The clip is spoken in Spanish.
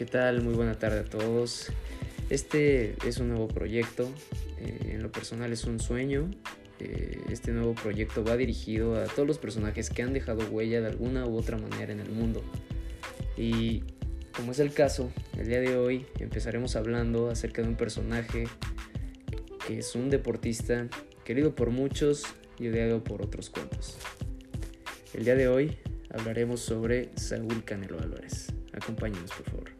¿qué tal? Muy buena tarde a todos. Este es un nuevo proyecto, eh, en lo personal es un sueño. Eh, este nuevo proyecto va dirigido a todos los personajes que han dejado huella de alguna u otra manera en el mundo. Y como es el caso, el día de hoy empezaremos hablando acerca de un personaje que es un deportista querido por muchos y odiado por otros cuantos. El día de hoy hablaremos sobre Saúl Canelo Álvarez. Acompáñenos, por favor.